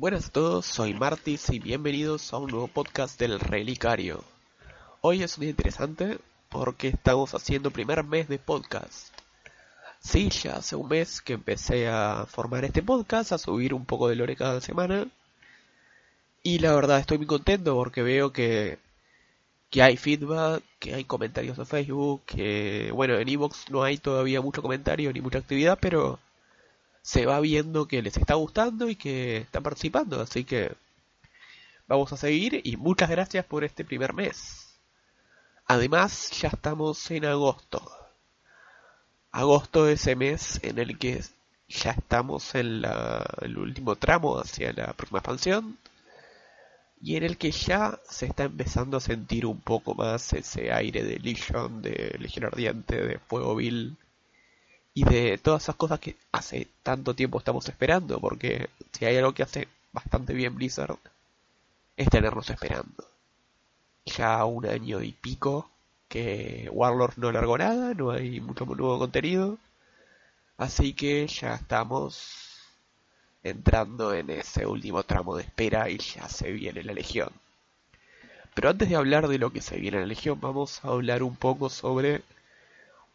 Buenas a todos, soy Martis y bienvenidos a un nuevo podcast del Relicario. Hoy es un día interesante porque estamos haciendo primer mes de podcast. Sí, ya hace un mes que empecé a formar este podcast, a subir un poco de lore cada semana. Y la verdad estoy muy contento porque veo que, que hay feedback, que hay comentarios en Facebook, que bueno, en Evox no hay todavía mucho comentario ni mucha actividad, pero se va viendo que les está gustando y que están participando, así que vamos a seguir y muchas gracias por este primer mes. Además, ya estamos en agosto. Agosto es ese mes en el que ya estamos en el último tramo hacia la próxima expansión y en el que ya se está empezando a sentir un poco más ese aire de Legion, de Legión Ardiente, de Fuego Vil y de todas esas cosas que hace tanto tiempo estamos esperando, porque si hay algo que hace bastante bien Blizzard es tenernos esperando. Ya un año y pico que Warlord no largó nada, no hay mucho nuevo contenido, así que ya estamos entrando en ese último tramo de espera y ya se viene la Legión. Pero antes de hablar de lo que se viene en la Legión, vamos a hablar un poco sobre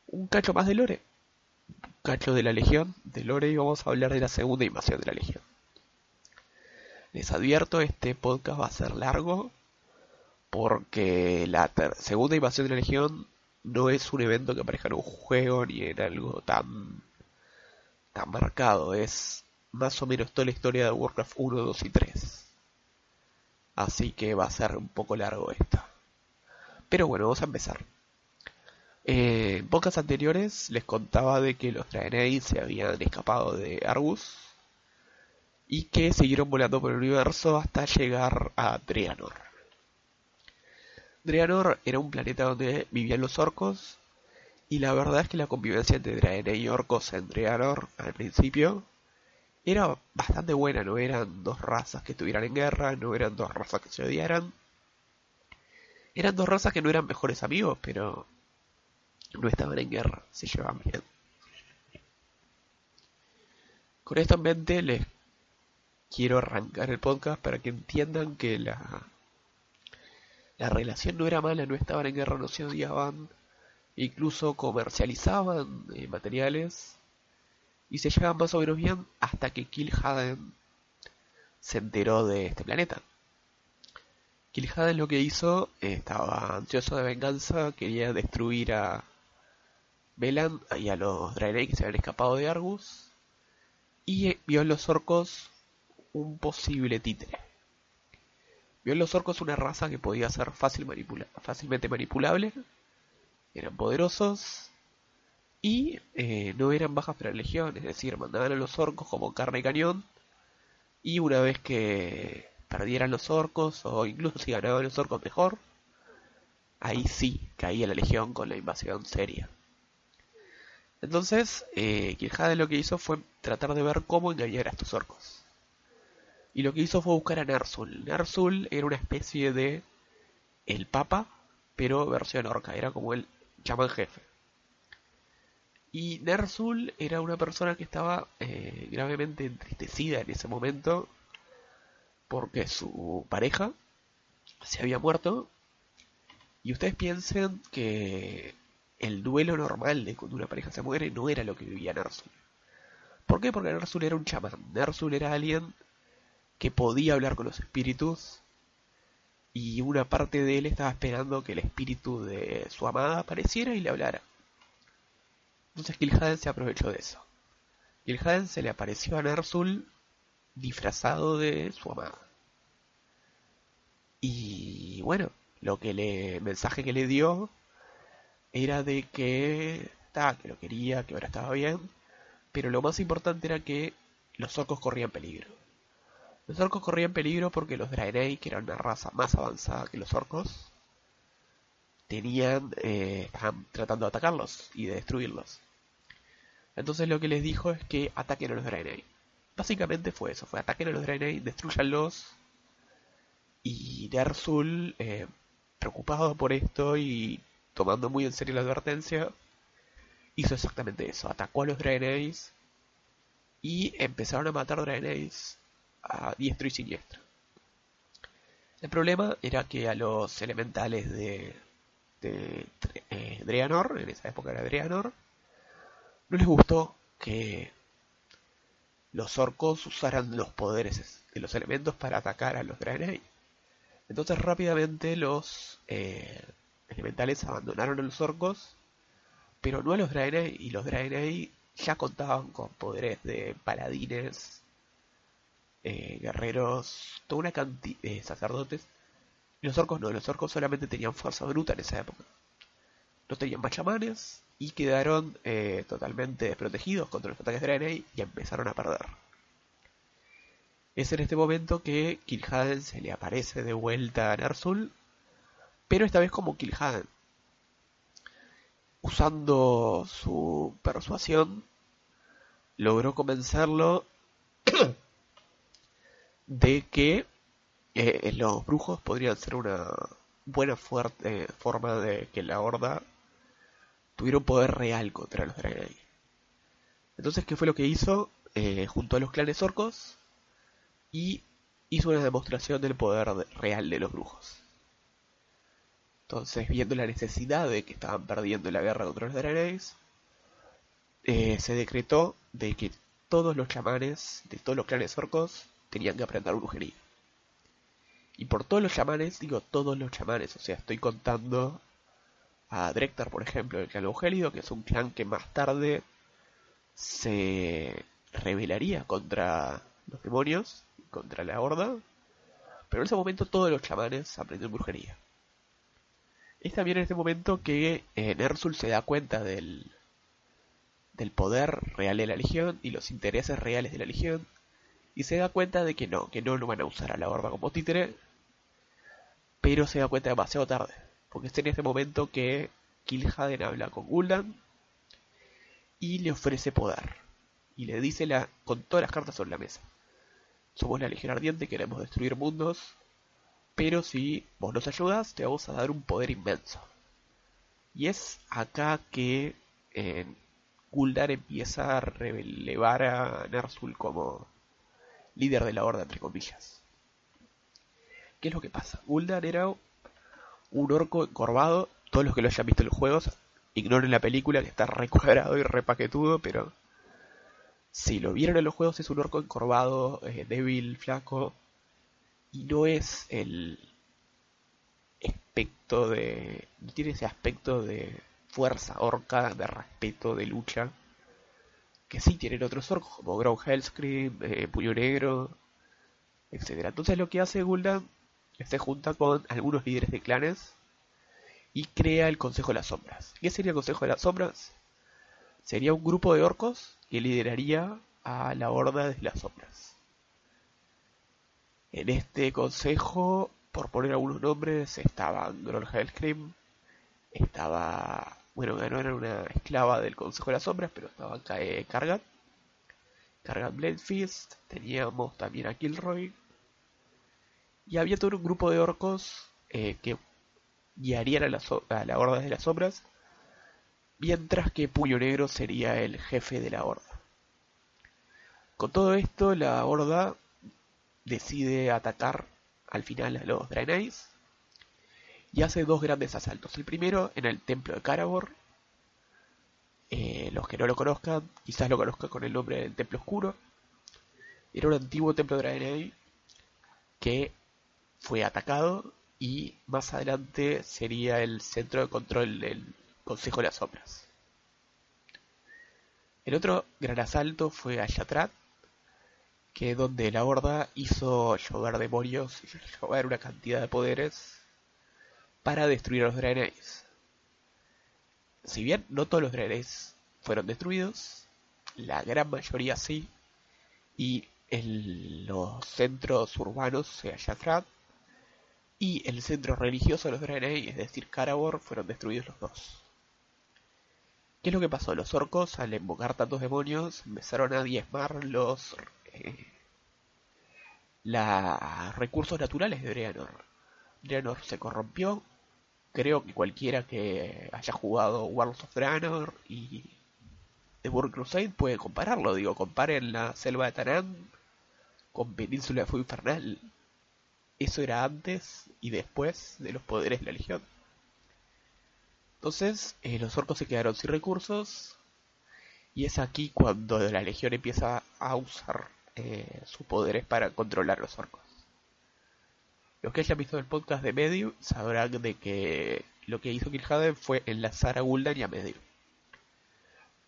un cacho más de Lore. Cacho de la Legión, de Lore, y vamos a hablar de la segunda invasión de la Legión. Les advierto, este podcast va a ser largo porque la segunda invasión de la Legión no es un evento que aparezca en un juego ni en algo tan tan marcado, es más o menos toda la historia de Warcraft 1, 2 y 3. Así que va a ser un poco largo esta. Pero bueno, vamos a empezar. Eh, en pocas anteriores les contaba de que los Draenei se habían escapado de Argus y que siguieron volando por el universo hasta llegar a Draenor. Draenor era un planeta donde vivían los orcos y la verdad es que la convivencia entre Draenei y orcos en Draenor al principio era bastante buena, no eran dos razas que estuvieran en guerra, no eran dos razas que se odiaran. Eran dos razas que no eran mejores amigos, pero no estaban en guerra, se llevaban bien. Con esto en mente les quiero arrancar el podcast para que entiendan que la, la relación no era mala, no estaban en guerra, no se odiaban, incluso comercializaban eh, materiales y se llevan más o menos bien hasta que Kil'jaeden se enteró de este planeta. Kil'jaeden lo que hizo, estaba ansioso de venganza, quería destruir a Velan y a los Draenei que se habían escapado de Argus y eh, vio en los orcos un posible títere. Vio en los orcos una raza que podía ser fácil fácilmente manipulable, eran poderosos y eh, no eran bajas para la legión, es decir, mandaban a los orcos como carne y cañón y una vez que perdieran los orcos o incluso si ganaban los orcos mejor, ahí sí caía la legión con la invasión seria. Entonces, eh, lo que hizo fue tratar de ver cómo engañar a estos orcos. Y lo que hizo fue buscar a Nersul. Nersul era una especie de el papa, pero versión orca, era como el chamán jefe. Y Nersul era una persona que estaba eh, gravemente entristecida en ese momento porque su pareja se había muerto. Y ustedes piensen que el duelo normal de cuando una pareja se muere no era lo que vivía Nersul. ¿Por qué? Porque Nersul era un chamán. Nersul era alguien que podía hablar con los espíritus y una parte de él estaba esperando que el espíritu de su amada apareciera y le hablara. Entonces Kil'jaeden se aprovechó de eso. Kil'jaeden se le apareció a Nersul disfrazado de su amada. Y bueno, lo que le mensaje que le dio era de que que lo quería, que ahora estaba bien, pero lo más importante era que los orcos corrían peligro. Los orcos corrían peligro porque los Draenei, que eran una raza más avanzada que los orcos, tenían, eh, estaban tratando de atacarlos y de destruirlos. Entonces lo que les dijo es que ataquen a los Draenei. Básicamente fue eso, fue ataquen a los Draenei, destruyanlos. Y Ner'zhul, eh, preocupado por esto y tomando muy en serio la advertencia, hizo exactamente eso. Atacó a los Draenei y empezaron a matar Draenei a diestro y siniestro. El problema era que a los elementales de, de eh, en esa época era Dreanor, no les gustó que los orcos usaran los poderes de los elementos para atacar a los Draenei. Entonces rápidamente los eh, elementales abandonaron a los orcos, pero no a los Draenei, y los Draenei ya contaban con poderes de paladines, eh, guerreros, toda una cantidad de sacerdotes. Y los orcos no, los orcos solamente tenían fuerza bruta en esa época. No tenían más chamanes y quedaron eh, totalmente desprotegidos contra los ataques de Draenei y empezaron a perder. Es en este momento que Kil'jaeden se le aparece de vuelta a Ner'zhul, pero esta vez como Kil'jaeden. Usando su persuasión, logró convencerlo de que eh, los brujos podrían ser una buena fuerte forma de que la horda tuviera un poder real contra los Draenei. Entonces, ¿qué fue lo que hizo? Eh, junto a los clanes orcos y hizo una demostración del poder real de los brujos. Entonces, viendo la necesidad de que estaban perdiendo la guerra contra los Draenei, eh, se decretó de que todos los chamanes de todos los clanes orcos tenían que aprender brujería. Y por todos los chamanes, digo todos los chamanes, o sea, estoy contando a Drektar, por ejemplo, el clan Eugélido, que es un clan que más tarde se rebelaría contra los demonios, contra la horda, pero en ese momento todos los chamanes aprendieron brujería. Es también en este momento que eh, Nersul se da cuenta del, poder real de la Legión y los intereses reales de la Legión, y se da cuenta de que no, que no lo van a usar a la horda como títere, pero se da cuenta demasiado tarde, porque es en este momento que Kil'jaeden habla con Gul'dan y le ofrece poder, y le dice la, con todas las cartas sobre la mesa. Somos la Legión Ardiente, queremos destruir mundos, pero si vos nos ayudas, te vamos a dar un poder inmenso. Y es acá que eh, empieza a relevar a Ner'zhul como líder de la Horda, entre comillas. ¿Qué es lo que pasa? Gul'dan era un orco encorvado. Todos los que lo hayan visto en los juegos, ignoren la película que está recuadrado y repaquetudo, pero si lo vieron en los juegos es un orco encorvado, eh, débil, flaco, y no es el aspecto de... no tiene ese aspecto de fuerza orca, de respeto, de lucha, que sí tienen otros orcos, como Grow Hellscream, eh, Puño Negro, etc. Entonces lo que hace Gul'dan es se junta con algunos líderes de clanes y crea el Consejo de las Sombras. ¿Qué sería el Consejo de las Sombras? Sería un grupo de orcos que lideraría a la Horda de las Sombras. En este consejo, por poner algunos nombres, estaban Grol Hellscream, estaba, bueno, no era una esclava del Consejo de las Sombras, pero estaba eh, Kargat Bladefist, teníamos también a Kilroy, y había todo un grupo de orcos eh, que guiarían a la, a la Horda de las Sombras mientras que Puño Negro sería el jefe de la horda. Con todo esto, la horda decide atacar al final a los Draenei's y hace dos grandes asaltos. El primero en el templo de Karabor. Eh, los que no lo conozcan, quizás lo conozcan con el nombre del Templo Oscuro. Era un antiguo templo de Draenei que fue atacado y más adelante sería el centro de control del Consejo de las Sombras. El otro gran asalto fue a Yatrat, que donde la Horda hizo llover demonios y llover una cantidad de poderes para destruir a los Draenei's. Si bien no todos los Draenei's fueron destruidos, la gran mayoría sí, y en los centros urbanos, sea Yatrat, y el centro religioso de los Draenei, es decir, Karabor, fueron destruidos los dos. ¿Qué es lo que pasó? Los orcos, al invocar tantos demonios, empezaron a diezmar los eh, recursos naturales de Draenor. Draenor se corrompió. Creo que cualquiera que haya jugado Worlds of Draenor y The World Crusade puede compararlo. Digo, comparen la selva de Tanan con Península de Fuego Infernal. Eso era antes y después de los poderes de la Legión. Entonces, eh, los orcos se quedaron sin recursos. Y es aquí cuando la Legión empieza a usar eh, sus poderes para controlar los orcos. Los que hayan visto el podcast de Medium sabrán de que lo que hizo Kil'jaeden fue enlazar a Gul'dan y a Medium.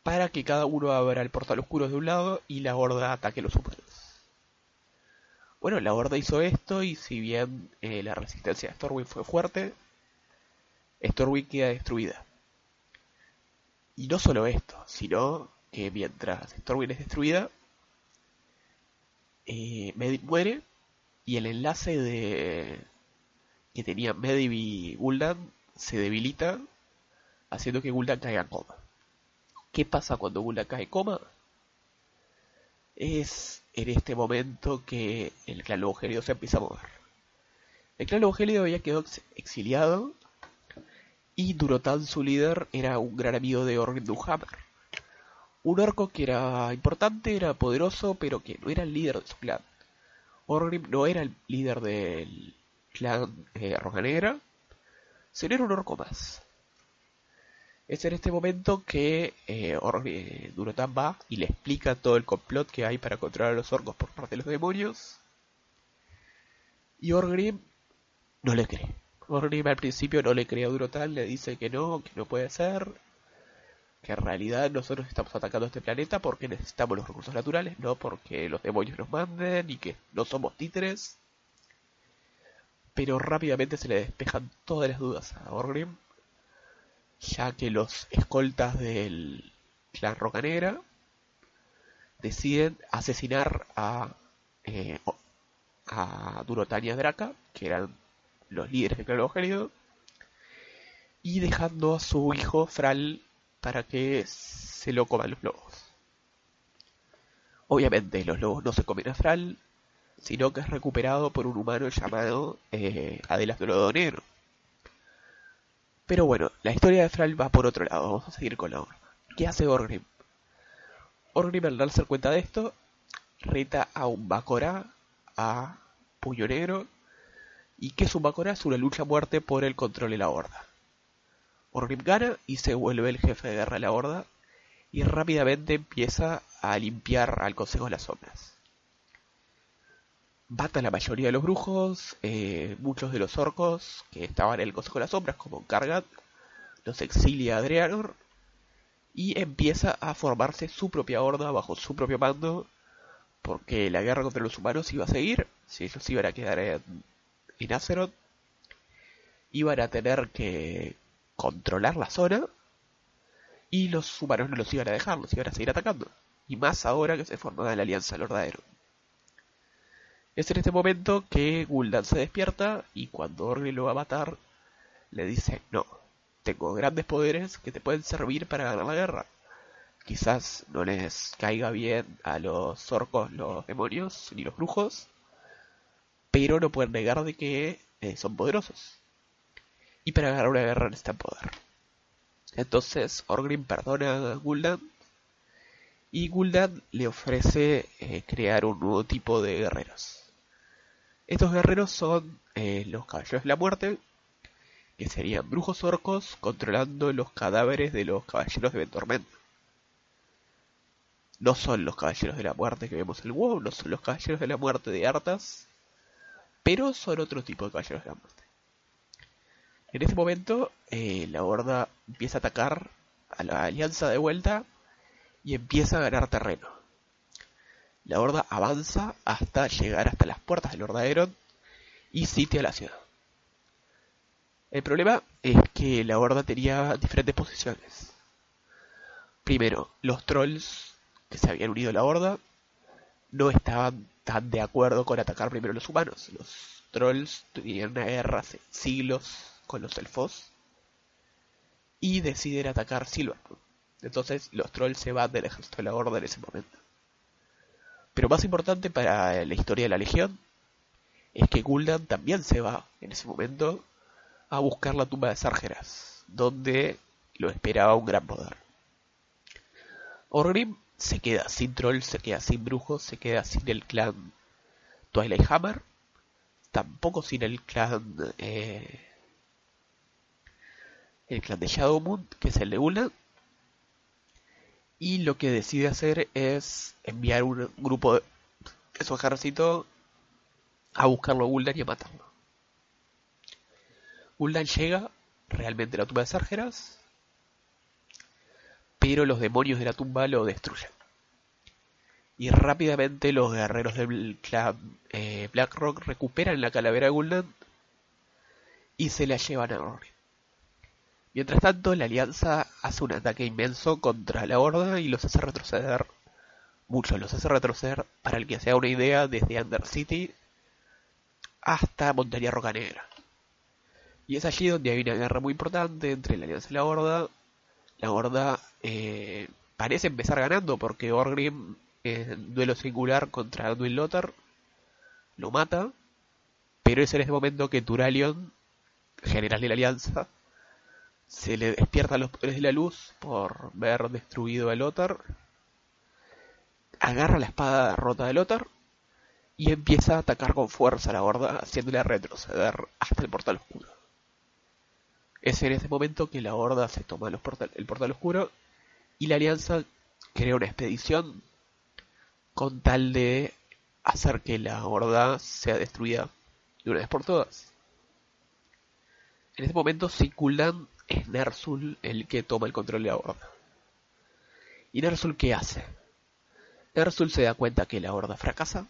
Para que cada uno abra el portal oscuro de un lado y la horda ataque los humanos. Bueno, la horda hizo esto y si bien eh, la resistencia de Stormwind fue fuerte, Stormwind queda destruida. Y no solo esto, sino que mientras Stormwind es destruida, eh, Medivh muere y el enlace de que tenía Medivh y Gul'dan se debilita, haciendo que Gul'dan caiga en coma. ¿Qué pasa cuando Gul'dan cae en coma? Es en este momento que el clan Lobo se empieza a mover. El clan Lobo había quedado exiliado y Durotan, su líder, era un gran amigo de Orgrim Duhammer. Un orco que era importante, era poderoso, pero que no era el líder de su clan. Orgrim no era el líder del clan eh, Roja Negra, sino era un orco más. Es en este momento que eh, eh Durotan va y le explica todo el complot que hay para controlar a los orcos por parte de los demonios. Y Orgrim no le cree. Orgrim al principio no le cree a Durotan, le dice que no, que no puede ser, que en realidad nosotros estamos atacando este planeta porque necesitamos los recursos naturales, no porque los demonios nos manden y que no somos títeres. Pero rápidamente se le despejan todas las dudas a Orgrim, ya que los escoltas del clan Roca Negra deciden asesinar a, eh, a Durotan y a Draca, que eran los líderes del clan Evangelido, y dejando a su hijo Fral para que se lo coman los lobos. Obviamente los lobos no se comen a Fral, sino que es recuperado por un humano llamado eh, Adelas Negro. Pero bueno, la historia de Fral va por otro lado, vamos a seguir con la horda. ¿Qué hace Orgrim? Orgrim al darse cuenta de esto, reta a un Bakora, a Puño Negro, y que su Bakora es una lucha a muerte por el control de la horda. Orgrim gana y se vuelve el jefe de guerra de la horda y rápidamente empieza a limpiar al Consejo de las Sombras. Mata a la mayoría de los brujos, eh, muchos de los orcos que estaban en el Consejo de las Sombras, como Kargat, los exilia a Dreanor y empieza a formarse su propia horda bajo su propio mando, porque la guerra contra los humanos iba a seguir, si ellos iban a quedar en, en Azeroth, iban a tener que controlar la zona y los humanos no los iban a dejar, los iban a seguir atacando. Y más ahora que se formaba la Alianza Lordadero. Es en este momento que Gul'dan se despierta y cuando Orgrimmar lo va a matar, le dice, no, tengo grandes poderes que te pueden servir para ganar la guerra. Quizás no les caiga bien a los orcos, los demonios, ni los brujos, pero no pueden negar de que eh, son poderosos y para ganar una guerra necesitan poder. Entonces Orgrim perdona a Gul'dan y Gul'dan le ofrece eh, crear un nuevo tipo de guerreros. Estos guerreros son eh, los caballeros de la muerte, que serían brujos orcos controlando los cadáveres de los caballeros de Ventormenta. No son los caballeros de la muerte que vemos en el WoW, no son los caballeros de la muerte de Arthas, pero son otro tipo de caballeros de la muerte. En ese momento, eh, la horda empieza a atacar a la alianza de vuelta y empieza a ganar terreno. La horda avanza hasta llegar hasta las puertas del Hordaeron y sitia la ciudad. El problema es que la horda tenía diferentes posiciones. Primero, los trolls que se habían unido a la horda no estaban tan de acuerdo con atacar primero a los humanos. Los trolls tenían una guerra hace siglos con los elfos y deciden atacar Silverwood. Entonces los trolls se van del ejército de la Horda en ese momento. Pero más importante para la historia de la Legión es que Gul'dan también se va en ese momento a buscar la tumba de Sargeras, donde lo esperaba un gran poder. Orgrim se queda sin trolls, se queda sin brujos, se queda sin el clan Twilight Hammer, tampoco sin el clan eh, el clan de Shadow Moon, que el de Gul'dan, y lo que decide hacer es enviar un grupo de, su ejército a buscarlo a Gul'dan y a matarlo. Gul'dan llega realmente a la tumba de Sargeras, pero los demonios de la tumba lo destruyen. Y rápidamente los guerreros del clan eh, Blackrock recuperan la calavera de Gul'dan y se la llevan a Rory. Mientras tanto, la Alianza hace un ataque inmenso contra la Horda y los hace retroceder mucho. Los hace retroceder, para el que sea una idea, desde Under City hasta Montaña Roca Negra. Y es allí donde hay una guerra muy importante entre la Alianza y la Horda. La Horda eh, parece empezar ganando porque Orgrim en duelo singular contra Anduin Lothar lo mata. Pero es en ese momento que Turalion, general de la Alianza, se le despiertan los poderes de la luz por ver destruido a Lothar. Agarra la espada rota de Lothar y empieza a atacar con fuerza a la horda, haciéndole retroceder hasta el portal oscuro. Es en ese momento que la horda se toma el portal oscuro y la alianza crea una expedición con tal de hacer que la horda sea destruida de una vez por todas. En ese momento Sikuldan es Nersul el que toma el control de la horda. ¿Y Nersul qué hace? Nersul se da cuenta que la horda fracasa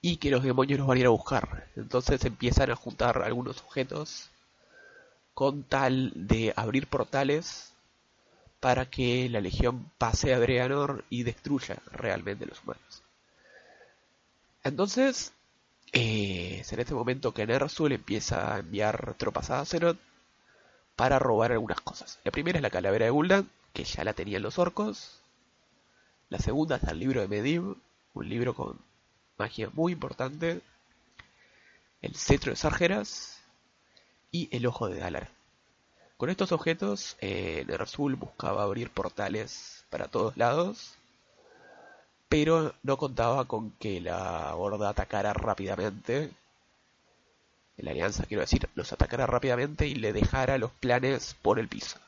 y que los demonios los van a ir a buscar. Entonces empiezan a juntar algunos objetos con tal de abrir portales para que la legión pase a Breanor y destruya realmente los humanos. Entonces, eh, es en este momento que Nersul empieza a enviar tropas a Azeroth para robar algunas cosas. La primera es la calavera de Gul'dan, que ya la tenían los orcos. La segunda es el libro de Medivh, un libro con magia muy importante. El cetro de Sargeras y el ojo de Dalar. Con estos objetos, eh, Ner'zhul buscaba abrir portales para todos lados, pero no contaba con que la horda atacara rápidamente la alianza, quiero decir, los atacara rápidamente y le dejara los planes por el piso.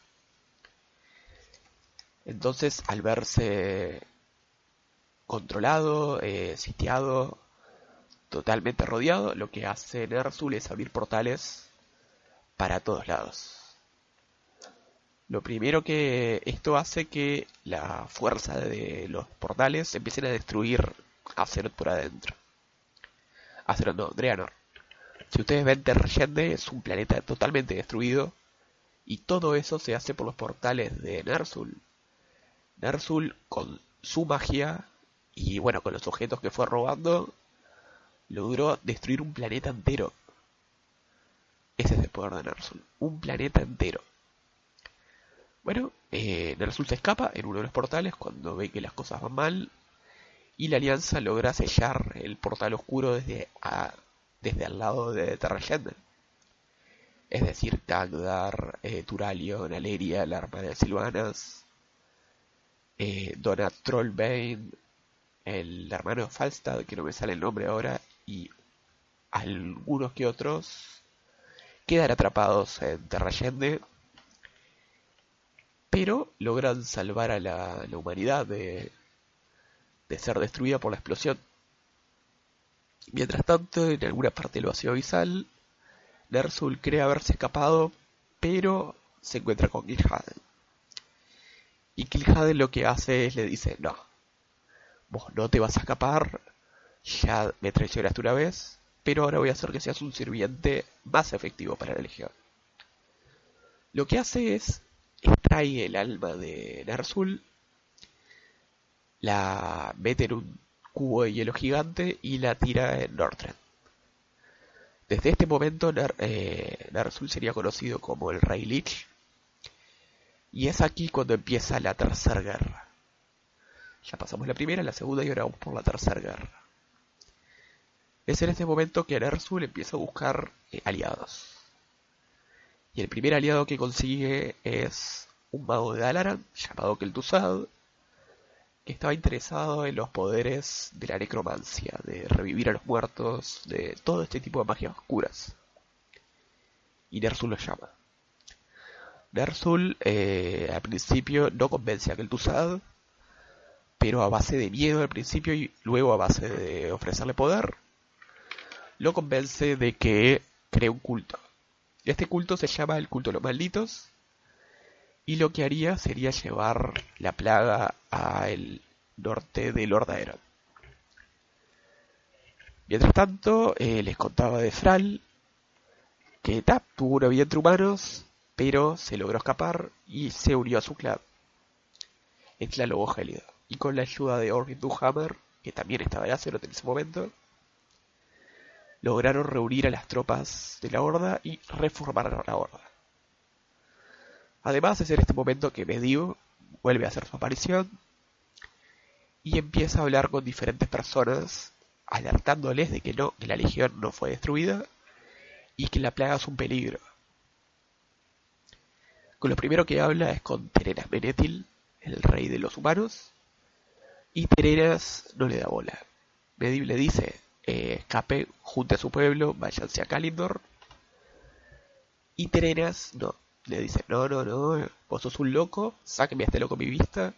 Entonces, al verse controlado, eh, sitiado, totalmente rodeado, lo que hace Ner'zhul es abrir portales para todos lados. Lo primero que esto hace que la fuerza de los portales empiecen a destruir Azeroth por adentro. Azeroth no, Draenor. Si ustedes ven Terrayende es un planeta totalmente destruido y todo eso se hace por los portales de Ner'zhul. Ner'zhul con su magia y bueno, con los objetos que fue robando, logró destruir un planeta entero. Ese es el poder de Ner'zhul, un planeta entero. Bueno, eh, Ner'zhul se escapa en uno de los portales cuando ve que las cosas van mal y la alianza logra sellar el portal oscuro desde a, desde al lado de Terrayende. Es decir, Tagdar, eh, Turalio, Naleria, la hermana de Silvanas, eh, Donat Trollbane, el hermano de Falstad, que no me sale el nombre ahora, y algunos que otros quedan atrapados en Terrayende, pero logran salvar a la, humanidad de, de ser destruida por la explosión. Mientras tanto, en alguna parte del vacío abisal, Ner'zhul cree haberse escapado, pero se encuentra con Kil'jaeden. Y Kil'jaeden lo que hace es le dice, no, vos no te vas a escapar, ya me traicionaste una vez, pero ahora voy a hacer que seas un sirviente más efectivo para la Legión. Lo que hace es extrae el alma de Ner'zhul, la mete en un cubo de hielo gigante y la tira en Northrend. Desde este momento eh, Ner'zhul sería conocido como el Rey Lich y es aquí cuando empieza la tercera guerra. Ya pasamos la primera, la segunda y ahora vamos por la tercera guerra. Es en este momento que Ner'zhul empieza a buscar eh, aliados. Y el primer aliado que consigue es un mago de Dalaran llamado Kel'Thuzad, que estaba interesado en los poderes de la necromancia, de revivir a los muertos, de todo este tipo de magias oscuras. Y Nersul lo llama. Nersul eh, al principio no convence a Kel'Thuzad, pero a base de miedo al principio y luego a base de ofrecerle poder, lo convence de que cree un culto. Este culto se llama el culto de los malditos y lo que haría sería llevar la plaga al norte de Lord Aeron. Mientras tanto, eh, les contaba de Fral, que tuvo una vida entre humanos, pero se logró escapar y se unió a su clan, el clan Lobo. Y con la ayuda de Orvin Duhammer, que también estaba en Azeroth en ese momento, lograron reunir a las tropas de la Horda y reformar a la Horda. Además es en este momento que Medivh vuelve a hacer su aparición y empieza a hablar con diferentes personas alertándoles de que no, que la legión no fue destruida y que la plaga es un peligro. Con lo primero que habla es con Terenas Menetil, el rey de los humanos, y Terenas no le da bola. Medivh le dice, eh, escape, junte a su pueblo, váyanse a Kalindor. Y Terenas no, le dice, no, no, no, vos sos un loco, sáqueme a este loco mi vista,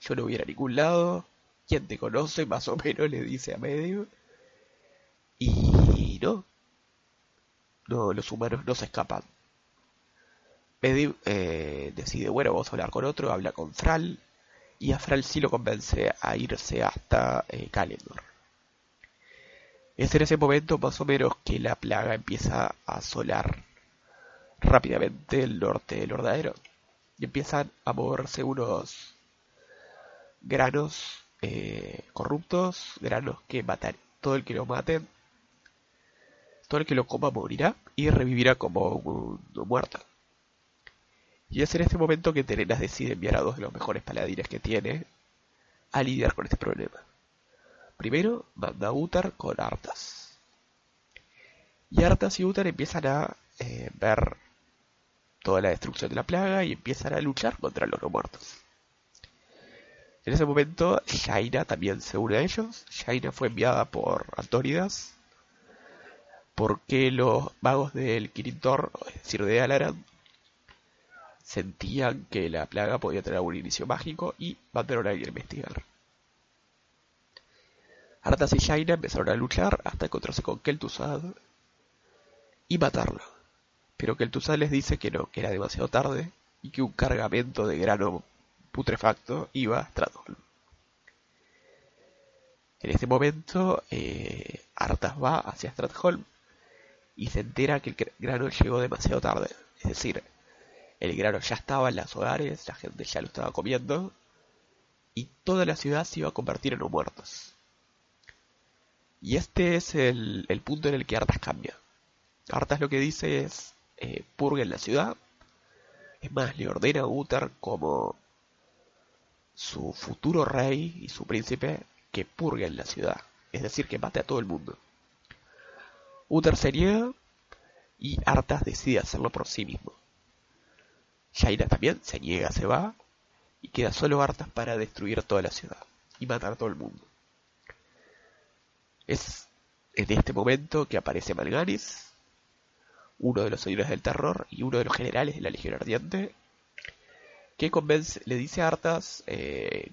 yo no voy a, ningún lado, ¿quién te conoce? Más o menos le dice a medio. Y no, no, los humanos no se escapan. Medio eh, decide, bueno, vamos a hablar con otro, habla con Fral, y a Fral sí lo convence a irse hasta eh, Kalendor. Es en ese momento más o menos que la plaga empieza a asolar rápidamente el norte del Lordadero y empiezan a moverse unos granos eh, corruptos, granos que matan todo el que lo maten, todo el que lo coma morirá y revivirá como un, muerto. Y es en este momento que Terenas decide enviar a dos de los mejores paladines que tiene a lidiar con este problema. Primero manda a Utar con Artas. Y Artas y Utar empiezan a eh, ver toda la destrucción de la plaga y empiezan a luchar contra los no muertos. En ese momento, Shaina también se une a ellos. Shaina fue enviada por Antónidas porque los magos del Kirintor, es decir, de Alaran, sentían que la plaga podía tener un inicio mágico y mandaron a ir a investigar. Arthas y Shaina empezaron a luchar hasta encontrarse con Kel'Thuzad y matarlo pero que el Tuzal les dice que no, que era demasiado tarde y que un cargamento de grano putrefacto iba a Stratholm. En este momento, eh, Arthas va hacia Stratholm y se entera que el grano llegó demasiado tarde. Es decir, el grano ya estaba en las hogares, la gente ya lo estaba comiendo y toda la ciudad se iba a convertir en muertos. Y este es el, el punto en el que Arthas cambia. Arthas lo que dice es, eh, en la ciudad. Es más, le ordena a Uther como su futuro rey y su príncipe que en la ciudad, es decir, que mate a todo el mundo. Uther se niega y Arthas decide hacerlo por sí mismo. Shaina también se niega, se va y queda solo Arthas para destruir toda la ciudad y matar a todo el mundo. Es en este momento que aparece Malganis uno de los señores del terror y uno de los generales de la Legión Ardiente, que convence, le dice a Arthas eh,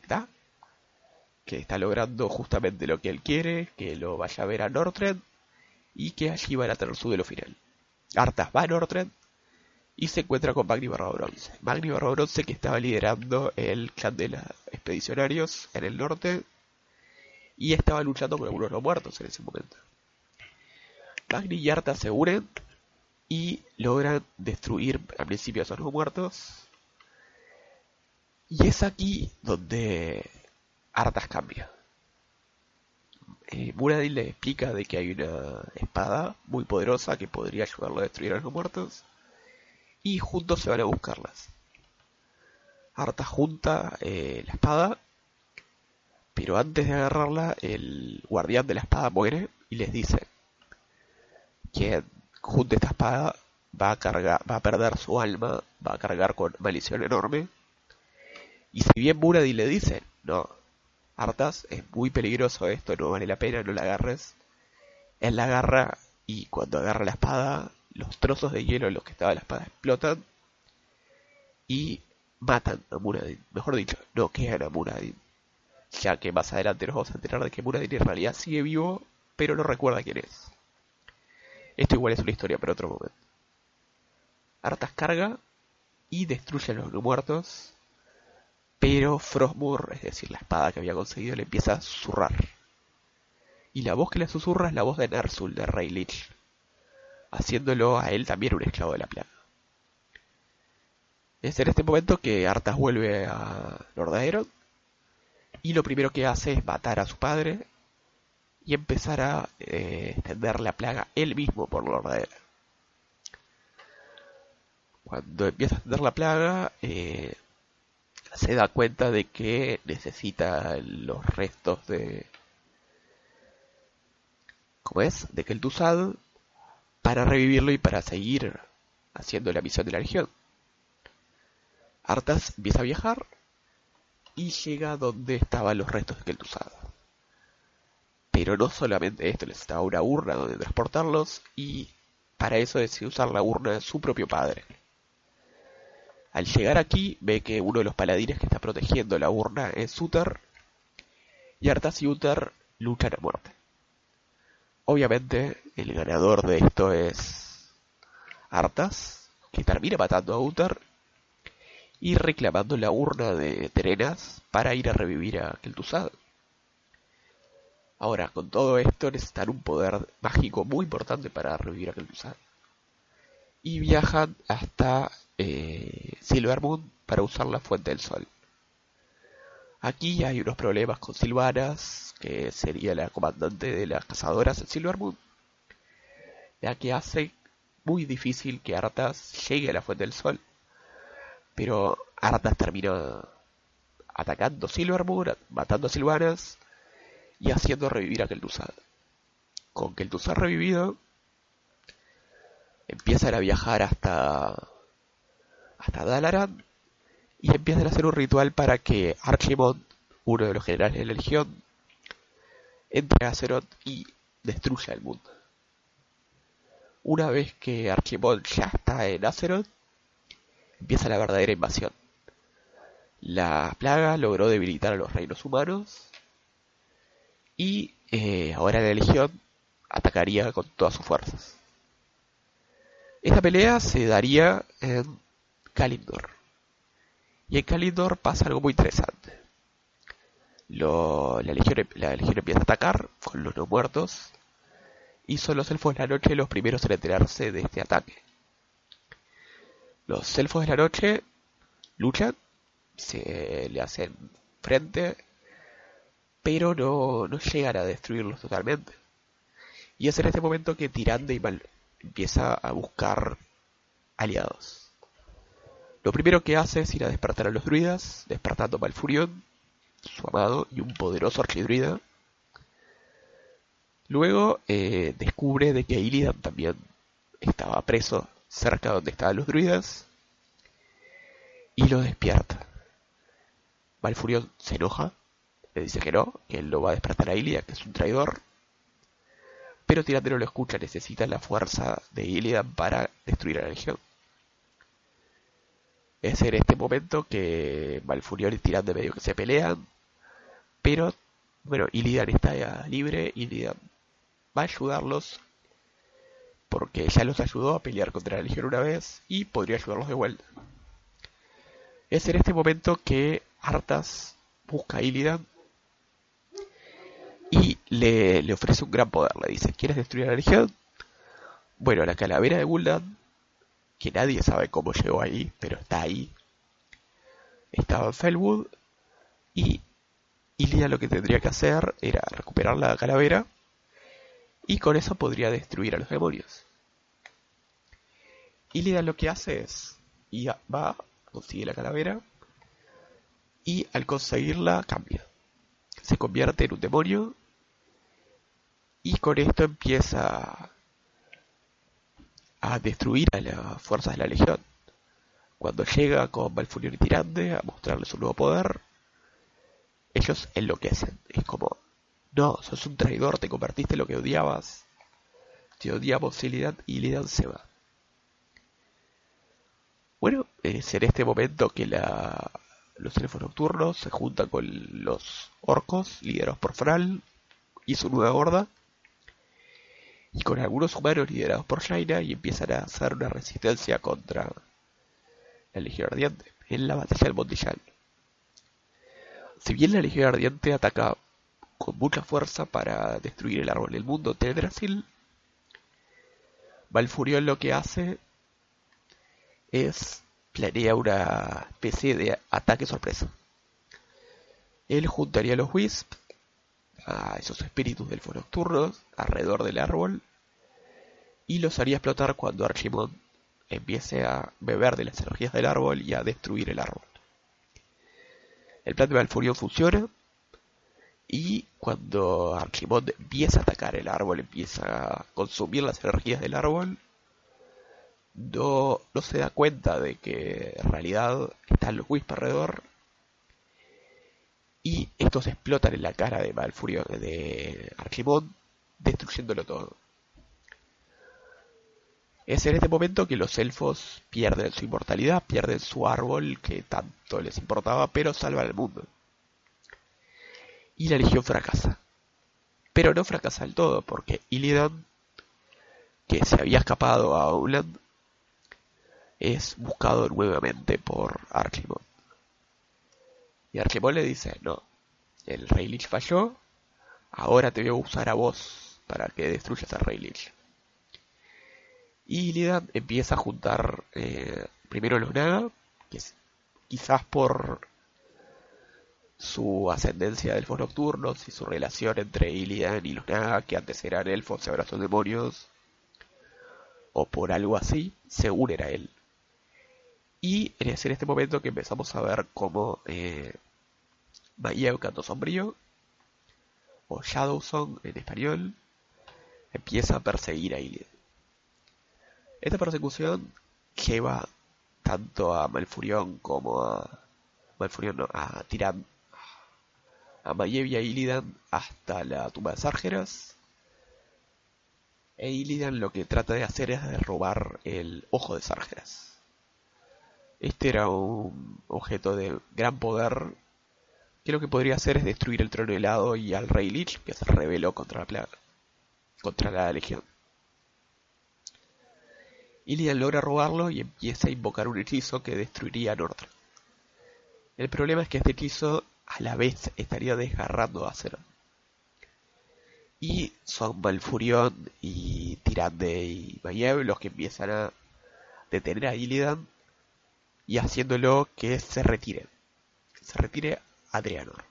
que está logrando justamente lo que él quiere, que lo vaya a ver a Northrend y que allí van a tener su duelo final. Arthas va a Northrend y se encuentra con Magni Barba Bronce. Magni Barba Bronce que estaba liderando el clan de los expedicionarios en el norte y estaba luchando con algunos los muertos en ese momento. Magni y Arthas se unen y logran destruir al principio a esos muertos. Y es aquí donde Arthas cambia. Eh, Muradin le explica de que hay una espada muy poderosa que podría ayudarlo a destruir a los muertos. Y juntos se van a buscarlas. Arthas junta eh, la espada. Pero antes de agarrarla, el guardián de la espada muere y les dice que junte esta espada va a cargar, va a perder su alma, va a cargar con maldición enorme. Y si bien Muradin le dice, no, Artas, es muy peligroso esto, no vale la pena, no la agarres. Él la agarra y cuando agarra la espada, los trozos de hielo en los que estaba la espada explotan y matan a Muradin. Mejor dicho, no quedan a Muradin. Ya que más adelante nos vamos a enterar de que Muradin en realidad sigue vivo, pero no recuerda quién es. Esto igual es una historia para otro momento. Artas carga y destruye a los muertos, pero Frostmour, es decir, la espada que había conseguido, le empieza a susurrar. Y la voz que le susurra es la voz de Nersul, de Rey Lich, haciéndolo a él también un esclavo de la plaga. Es en este momento que Artas vuelve a Lord y lo primero que hace es matar a su padre y empezar a eh, extender la plaga él mismo por Lord Cuando empieza a extender la plaga, eh, se da cuenta de que necesita los restos de... ¿Cómo es? De Kel'Thuzad para revivirlo y para seguir haciendo la misión de la Legión. Artas empieza a viajar y llega donde estaban los restos de Kel'Thuzad. Pero no solamente esto, necesitaba una urna donde transportarlos y para eso decide usar la urna de su propio padre. Al llegar aquí ve que uno de los paladines que está protegiendo la urna es Uther y Artas y Uther luchan a muerte. Obviamente el ganador de esto es Artas, que termina matando a Uther y reclamando la urna de Terenas para ir a revivir a Kel'Thuzad. Ahora, con todo esto necesitan un poder mágico muy importante para revivir a Kel'Thuzad. Y viajan hasta eh, Silvermoon para usar la Fuente del Sol. Aquí hay unos problemas con Silvanas, que sería la comandante de las cazadoras en Silvermoon, ya que hace muy difícil que Arthas llegue a la Fuente del Sol pero Arthas terminó atacando Silvermoon, matando a Silvanas y haciendo revivir a Kel'Thuzad. Con Kel'Thuzad revivido, empiezan a viajar hasta hasta Dalaran y empiezan a hacer un ritual para que Archimond, uno de los generales de la Legión, entre a Azeroth y destruya el mundo. Una vez que Archimond ya está en Azeroth, empieza la verdadera invasión. La plaga logró debilitar a los reinos humanos y eh, ahora la Legión atacaría con todas sus fuerzas. Esta pelea se daría en Kalimdor. Y en Kalimdor pasa algo muy interesante. la, legión, la Legión empieza a atacar con los no muertos y son los elfos de la noche los primeros en enterarse de este ataque. Los elfos de la noche luchan, se le hacen frente, pero no, no llegan a destruirlos totalmente. Y es en este momento que Tirande y Mal empieza a buscar aliados. Lo primero que hace es ir a despertar a los druidas, despertando a Malfurion, su amado y un poderoso archidruida. Luego eh, descubre de que Illidan también estaba preso cerca donde estaban los druidas y lo despierta. Malfurion se enoja, le dice que no, que él lo va a despertar a Illidan, que es un traidor. Pero Tirande no lo escucha, necesita la fuerza de Illidan para destruir a la legión. Es en este momento que Malfurion y Tirande medio que se pelean, pero bueno, Illidan está ya libre, Illidan va a ayudarlos porque ya los ayudó a pelear contra la Legión una vez y podría ayudarlos de vuelta. Es en este momento que Arthas busca a Illidan y le, le, ofrece un gran poder. Le dice, ¿quieres destruir la Legión? Bueno, la calavera de Gul'dan, que nadie sabe cómo llegó ahí, pero está ahí, estaba en Felwood y Illidan lo que tendría que hacer era recuperar la calavera y con eso podría destruir a los demonios. Illidan lo que hace es, y va, consigue la calavera, y al conseguirla cambia. Se convierte en un demonio, y con esto empieza a destruir a las fuerzas de la Legión. Cuando llega con Malfurion y Tirande a mostrarle su nuevo poder, ellos enloquecen. Es como, no, sos un traidor, te convertiste en lo que odiabas. Te odiamos Illidan y Illidan se va. Bueno, es en este momento que la, los elfos nocturnos se juntan con los orcos, liderados por Fral y su nueva horda, y con algunos humanos liderados por Shaina, y empiezan a hacer una resistencia contra la Legión Ardiente en la batalla del Montillal. Si bien la Legión Ardiente ataca con mucha fuerza para destruir el árbol del mundo Teldrassil, Valfurión lo que hace es planea una especie de ataque sorpresa. Él juntaría a los Wisps, a esos espíritus del nocturnos, alrededor del árbol, y los haría explotar cuando Archimond empiece a beber de las energías del árbol y a destruir el árbol. El plan de Valfurion funciona, y cuando Archimond empieza a atacar el árbol, empieza a consumir las energías del árbol, no, no se da cuenta de que en realidad están los Wisp alrededor y estos explotan en la cara de Malfurio, de Archimond, destruyéndolo todo. Es en este momento que los elfos pierden su inmortalidad, pierden su árbol que tanto les importaba, pero salvan al mundo. Y la legión fracasa. Pero no fracasa del todo, porque Illidan, que se había escapado a Auland, es buscado nuevamente por Archimond. Y Archimond le dice, no, el Rey Lich falló, ahora te voy a usar a vos para que destruyas al Rey Lich. Y Lidan empieza a juntar eh, primero los Naga, que quizás por su ascendencia de elfos nocturnos y su relación entre Illidan y los Naga, que antes eran elfos y ahora son demonios, o por algo así, se unen a él. Y es en este momento que empezamos a ver cómo eh, Canto Sombrío, o Shadowsong en español, empieza a perseguir a Iliad. Esta persecución lleva tanto a Malfurion como a Malfurion, no, a Tiran, a Maiev y a Illidan hasta la tumba de Sargeras. E Illidan lo que trata de hacer es de robar el ojo de Sargeras. Este era un objeto de gran poder que lo que podría hacer es destruir el trono helado y al rey Lich que se rebeló contra la contra la legión. Ilian logra robarlo y empieza a invocar un hechizo que destruiría a Nordra. El problema es que este hechizo a la vez estaría desgarrando a Azeroth. Y son Malfurion y Tirande y Maiev los que empiezan a detener a Illidan y haciéndolo que se retire. Se retire Adrianor.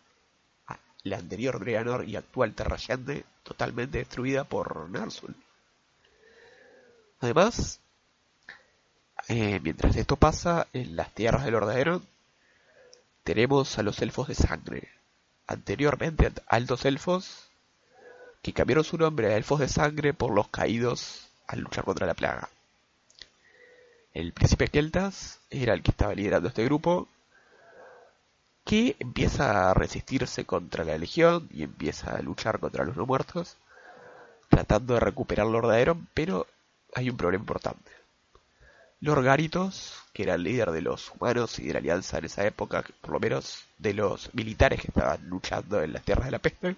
La anterior Adrianor y actual Terrayande totalmente destruida por Narsul. Además, eh, mientras esto pasa, en las tierras del Ordaeron tenemos a los elfos de sangre. Anteriormente, altos elfos que cambiaron su nombre a elfos de sangre por los caídos al luchar contra la plaga. El príncipe Keltas era el que estaba liderando este grupo, que empieza a resistirse contra la legión y empieza a luchar contra los no muertos, tratando de recuperar Lord Aeron, pero hay un problema importante. Lord Garitos, que era el líder de los humanos y de la alianza en esa época, por lo menos de los militares que estaban luchando en las tierras de la peste,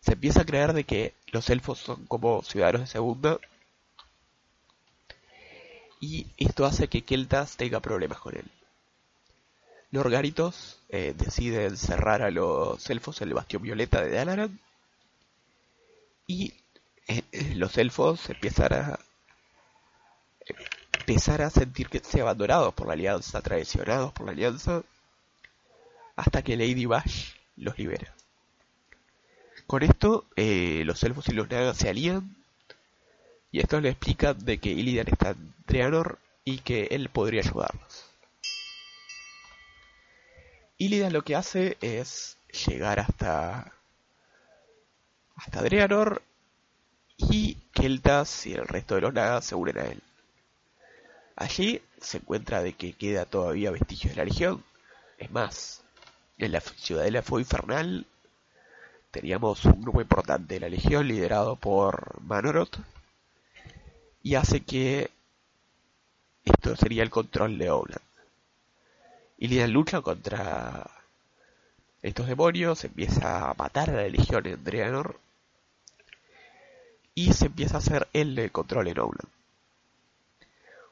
se empieza a creer de que los elfos son como ciudadanos de segunda y esto hace que Keltas tenga problemas con él. Los Garitos eh, decide encerrar a los elfos en el bastión violeta de Dalaran y eh, eh, los elfos empiezan a empezar a sentir que se abandonados por la alianza, traicionados por la alianza, hasta que Lady Bash los libera. Con esto, los elfos y los nagas se alían y esto le explica de que Illidan está en Trianor y que él podría ayudarnos. Illidan lo que hace es llegar hasta hasta Dreanor y Keltas y el resto de los Nagas se unen a él. Allí se encuentra de que queda todavía vestigios de la legión. Es más, en la ciudadela fue infernal teníamos un grupo importante de la Legión liderado por Manoroth y hace que esto sería el control de Oland. Y lucha contra estos demonios, empieza a matar a la Legión en Draenor y se empieza a hacer el de control en Oland.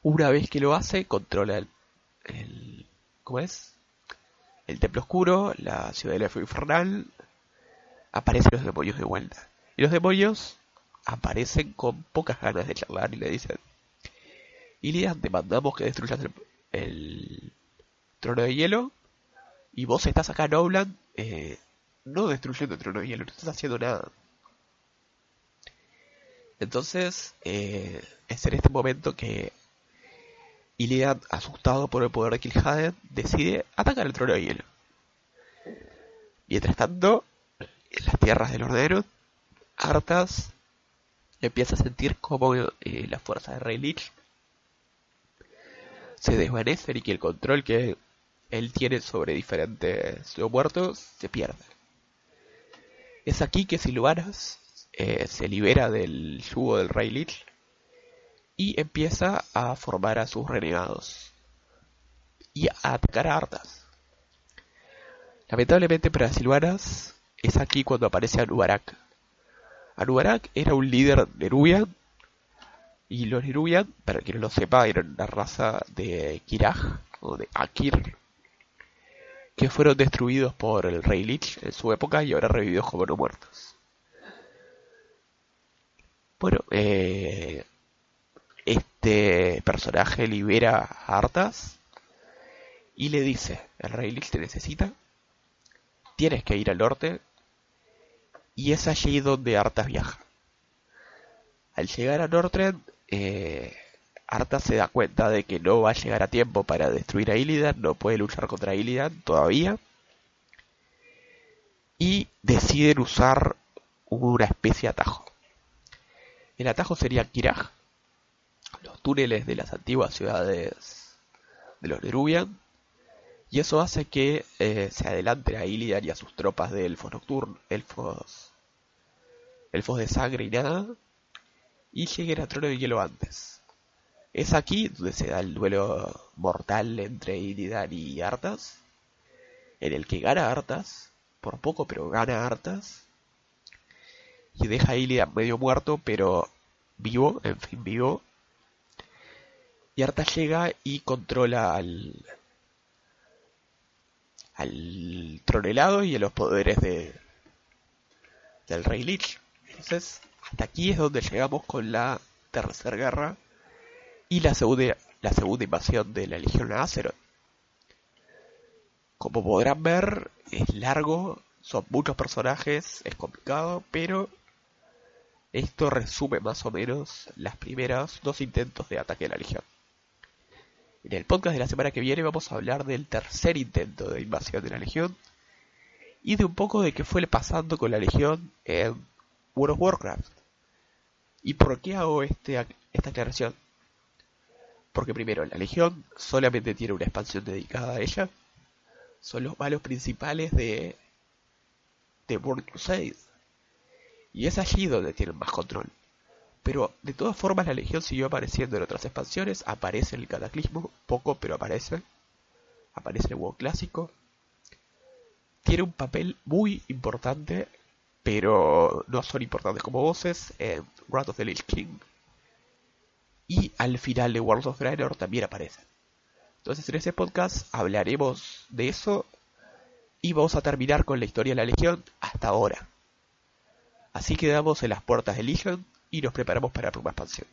Una vez que lo hace, controla el, el ¿cómo es? El Templo Oscuro, la Ciudad del Infernal, aparecen los demonios de vuelta. Y los demonios aparecen con pocas ganas de charlar y le dicen, Ilian, te mandamos que destruyas el, trono de hielo y vos estás acá en eh, no destruyendo el trono de hielo, no estás haciendo nada. Entonces, eh, es en este momento que Ilian, asustado por el poder de Kil'jaeden, decide atacar el trono de hielo. Mientras tanto, en las tierras del Ordenero, Arthas empieza a sentir como eh, la fuerza de Rey Lich se desvanece y que el control que él tiene sobre diferentes muertos se pierde. Es aquí que Silvanas eh, se libera del yugo del Rey Lich y empieza a formar a sus renegados y a atacar a Arthas. Lamentablemente para Silvanas es aquí cuando aparece Anubarak. Anubarak era un líder de Nerubian, y los Nerubian, para quien no lo sepa, eran la raza de Kiraj, o de Akir, que fueron destruidos por el rey Lich en su época y ahora revividos como no muertos. Bueno, eh, este personaje libera a Arthas y le dice, el rey Lich te necesita, tienes que ir al norte y es allí donde Arthas viaja. Al llegar a Northrend, eh, Arthas se da cuenta de que no va a llegar a tiempo para destruir a Illidan, no puede luchar contra Illidan todavía. Y deciden usar una especie de atajo. El atajo sería Kiraj, los túneles de las antiguas ciudades de los Nerubian, y eso hace que eh, se adelante a Illidan y a sus tropas de elfos nocturnos, elfos elfos de sangre y nada, y lleguen a Trono de Hielo antes. Es aquí donde se da el duelo mortal entre Illidan y Arthas, en el que gana Arthas, por poco pero gana Arthas, y deja a Illidan medio muerto pero vivo, en fin vivo, y Arthas llega y controla al al tronelado y a los poderes de del rey Lich. Entonces, hasta aquí es donde llegamos con la tercera guerra y la segunda, la segunda invasión de la Legión Azeroth. Como podrán ver, es largo, son muchos personajes, es complicado, pero esto resume más o menos las primeras dos intentos de ataque de la Legión. En el podcast de la semana que viene vamos a hablar del tercer intento de invasión de la Legión y de un poco de qué fue pasando con la Legión en World of Warcraft. ¿Y por qué hago este, esta aclaración? Porque primero, la Legión solamente tiene una expansión dedicada a ella. Son los malos principales de, de World Crusade. Y es allí donde tienen más control. Pero de todas formas la Legión siguió apareciendo en otras expansiones. Aparece en el Cataclismo, poco pero aparece. Aparece en el WoW clásico. Tiene un papel muy importante pero no son importantes como voces en Wrath of the Lich King. Y al final de World of Draenor también aparecen. Entonces en este podcast hablaremos de eso y vamos a terminar con la historia de la Legión hasta ahora. Así quedamos en las puertas de Legion y nos preparamos para la próxima expansión.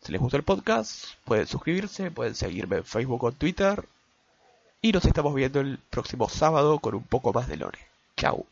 Si les gustó el podcast, pueden suscribirse, pueden seguirme en Facebook o Twitter. Y nos estamos viendo el próximo sábado con un poco más de lore. Chao.